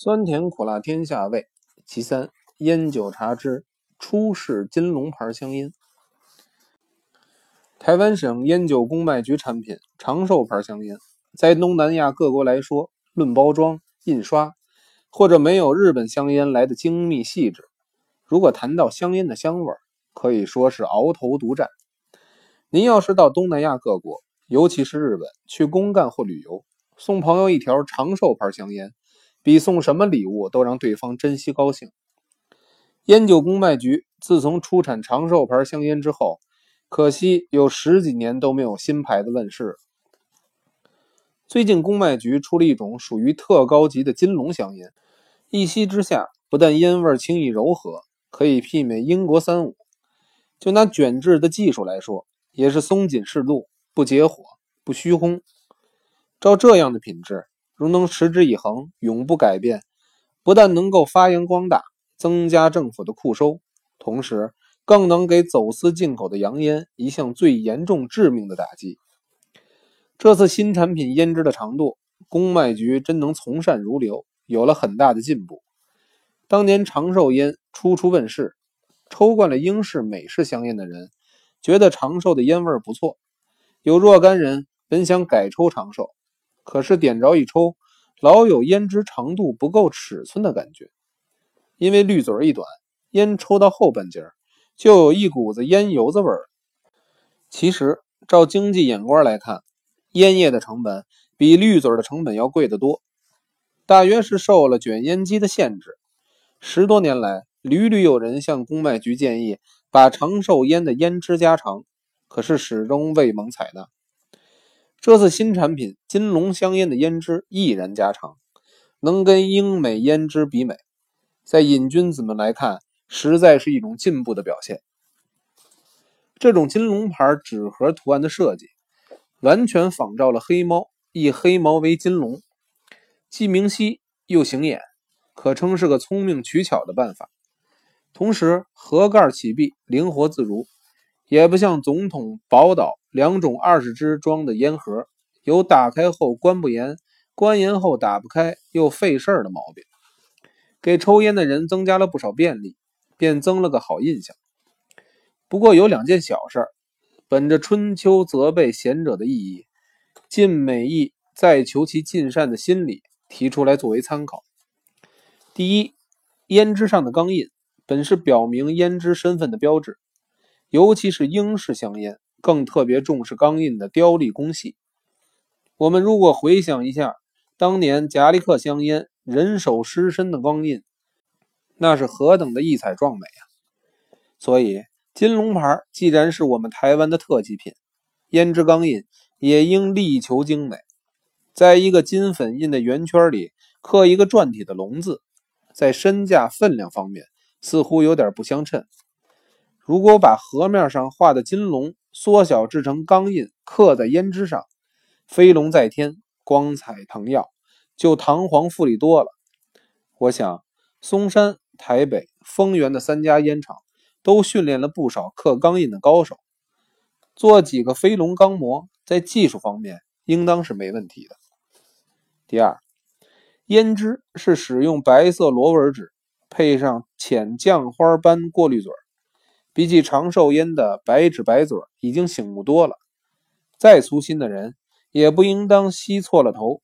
酸甜苦辣天下味，其三烟酒茶之初世金龙牌香烟。台湾省烟酒公卖局产品长寿牌香烟，在东南亚各国来说，论包装、印刷，或者没有日本香烟来的精密细致。如果谈到香烟的香味，可以说是鳌头独占。您要是到东南亚各国，尤其是日本，去公干或旅游，送朋友一条长寿牌香烟。比送什么礼物都让对方珍惜高兴。烟酒公卖局自从出产长寿牌香烟之后，可惜有十几年都没有新牌子问世。最近公卖局出了一种属于特高级的金龙香烟，一吸之下，不但烟味轻易柔和，可以媲美英国三五。就拿卷制的技术来说，也是松紧适度，不结火，不虚烘。照这样的品质。如能持之以恒，永不改变，不但能够发扬光大，增加政府的库收，同时更能给走私进口的洋烟一项最严重致命的打击。这次新产品烟支的长度，公卖局真能从善如流，有了很大的进步。当年长寿烟初初问世，抽惯了英式、美式香烟的人，觉得长寿的烟味不错，有若干人本想改抽长寿。可是点着一抽，老有烟支长度不够尺寸的感觉，因为滤嘴一短，烟抽到后半截就有一股子烟油子味儿。其实照经济眼光来看，烟叶的成本比滤嘴的成本要贵得多，大约是受了卷烟机的限制。十多年来，屡屡有人向公卖局建议把长寿烟的烟支加长，可是始终未蒙采纳。这次新产品金龙香烟的烟支毅然加长，能跟英美烟支比美，在瘾君子们来看，实在是一种进步的表现。这种金龙牌纸盒图案的设计，完全仿照了黑猫，以黑猫为金龙，既明晰又显眼，可称是个聪明取巧的办法。同时，盒盖启闭灵活自如。也不像总统宝岛两种二十支装的烟盒，有打开后关不严、关严后打不开又费事儿的毛病，给抽烟的人增加了不少便利，便增了个好印象。不过有两件小事，本着春秋责备贤者的意义，尽美意再求其尽善的心理，提出来作为参考。第一，胭脂上的钢印本是表明胭脂身份的标志。尤其是英式香烟，更特别重视钢印的雕立工细。我们如果回想一下当年夹利克香烟人手狮身的钢印，那是何等的异彩壮美啊！所以金龙牌既然是我们台湾的特级品，胭脂钢印也应力求精美。在一个金粉印的圆圈里刻一个篆体的龙字，在身价分量方面似乎有点不相称。如果把盒面上画的金龙缩小制成钢印，刻在胭脂上，飞龙在天，光彩腾耀，就堂皇富丽多了。我想，松山、台北、丰原的三家烟厂都训练了不少刻钢印的高手，做几个飞龙钢模，在技术方面应当是没问题的。第二，胭脂是使用白色螺纹纸，配上浅酱花斑过滤嘴儿。比起长寿烟的白纸白嘴，已经醒目多了。再粗心的人也不应当吸错了头。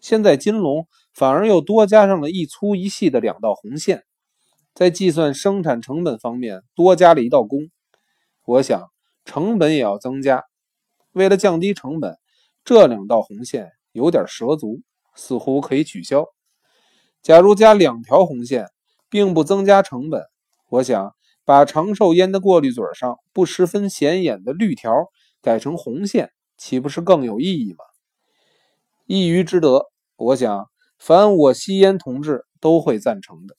现在金龙反而又多加上了一粗一细的两道红线，在计算生产成本方面多加了一道工。我想成本也要增加。为了降低成本，这两道红线有点蛇足，似乎可以取消。假如加两条红线，并不增加成本，我想。把长寿烟的过滤嘴上不十分显眼的绿条改成红线，岂不是更有意义吗？一鱼之得，我想凡我吸烟同志都会赞成的。